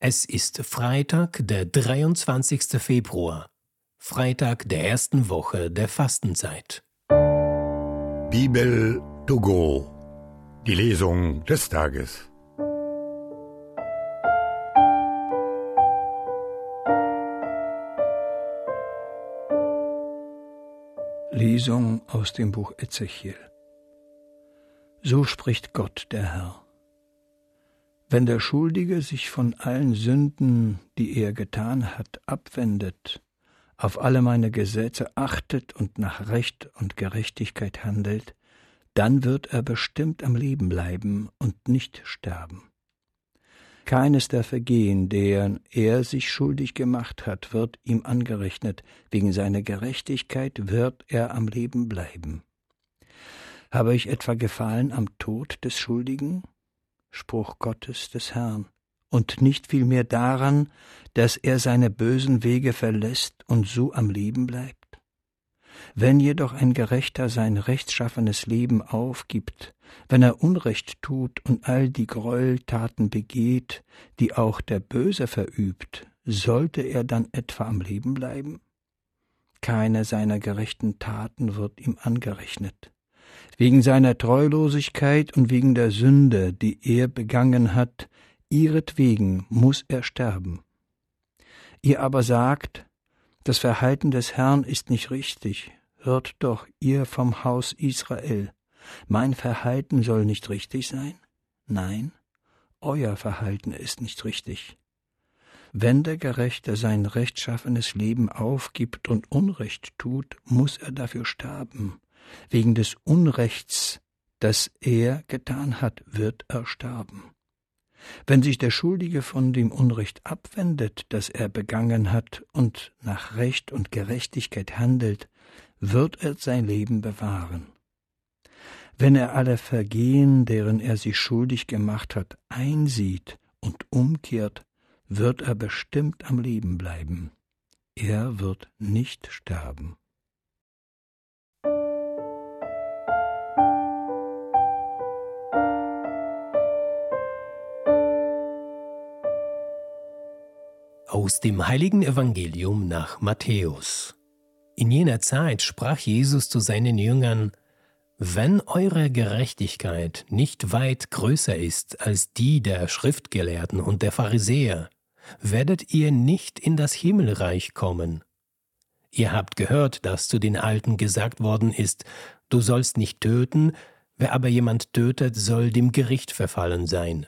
Es ist Freitag, der 23. Februar, Freitag der ersten Woche der Fastenzeit. Bibel to go, die Lesung des Tages. Lesung aus dem Buch Ezechiel. So spricht Gott der Herr. Wenn der Schuldige sich von allen Sünden, die er getan hat, abwendet, auf alle meine Gesetze achtet und nach Recht und Gerechtigkeit handelt, dann wird er bestimmt am Leben bleiben und nicht sterben. Keines der Vergehen, deren er sich schuldig gemacht hat, wird ihm angerechnet, wegen seiner Gerechtigkeit wird er am Leben bleiben. Habe ich etwa Gefallen am Tod des Schuldigen? Spruch Gottes des Herrn, und nicht vielmehr daran, dass er seine bösen Wege verlässt und so am Leben bleibt? Wenn jedoch ein Gerechter sein rechtschaffenes Leben aufgibt, wenn er Unrecht tut und all die Gräueltaten begeht, die auch der Böse verübt, sollte er dann etwa am Leben bleiben? Keine seiner gerechten Taten wird ihm angerechnet wegen seiner Treulosigkeit und wegen der Sünde, die er begangen hat, ihretwegen muss er sterben. Ihr aber sagt, das Verhalten des Herrn ist nicht richtig, hört doch ihr vom Haus Israel, mein Verhalten soll nicht richtig sein? Nein, euer Verhalten ist nicht richtig. Wenn der Gerechte sein rechtschaffenes Leben aufgibt und Unrecht tut, muss er dafür sterben wegen des Unrechts, das er getan hat, wird er sterben. Wenn sich der Schuldige von dem Unrecht abwendet, das er begangen hat, und nach Recht und Gerechtigkeit handelt, wird er sein Leben bewahren. Wenn er alle Vergehen, deren er sich schuldig gemacht hat, einsieht und umkehrt, wird er bestimmt am Leben bleiben. Er wird nicht sterben. Aus dem heiligen Evangelium nach Matthäus. In jener Zeit sprach Jesus zu seinen Jüngern, Wenn eure Gerechtigkeit nicht weit größer ist als die der Schriftgelehrten und der Pharisäer, werdet ihr nicht in das Himmelreich kommen. Ihr habt gehört, dass zu den Alten gesagt worden ist, du sollst nicht töten, wer aber jemand tötet, soll dem Gericht verfallen sein.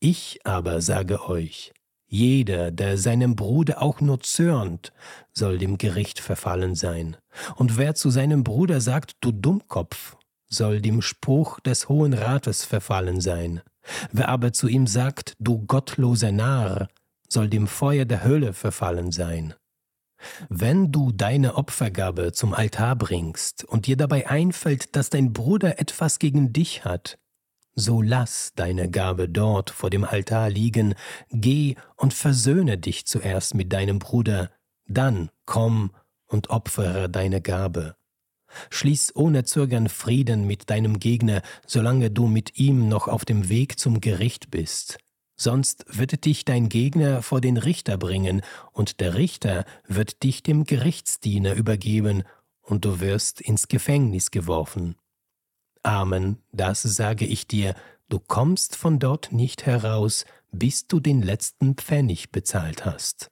Ich aber sage euch, jeder, der seinem Bruder auch nur zürnt, soll dem Gericht verfallen sein. Und wer zu seinem Bruder sagt, du Dummkopf, soll dem Spruch des Hohen Rates verfallen sein. Wer aber zu ihm sagt, du gottloser Narr, soll dem Feuer der Hölle verfallen sein. Wenn du deine Opfergabe zum Altar bringst und dir dabei einfällt, dass dein Bruder etwas gegen dich hat, so lass deine Gabe dort vor dem Altar liegen, geh und versöhne dich zuerst mit deinem Bruder, dann komm und opfere deine Gabe. Schließ ohne Zögern Frieden mit deinem Gegner, solange du mit ihm noch auf dem Weg zum Gericht bist. Sonst wird dich dein Gegner vor den Richter bringen, und der Richter wird dich dem Gerichtsdiener übergeben, und du wirst ins Gefängnis geworfen. Amen, das sage ich dir, du kommst von dort nicht heraus, bis du den letzten Pfennig bezahlt hast.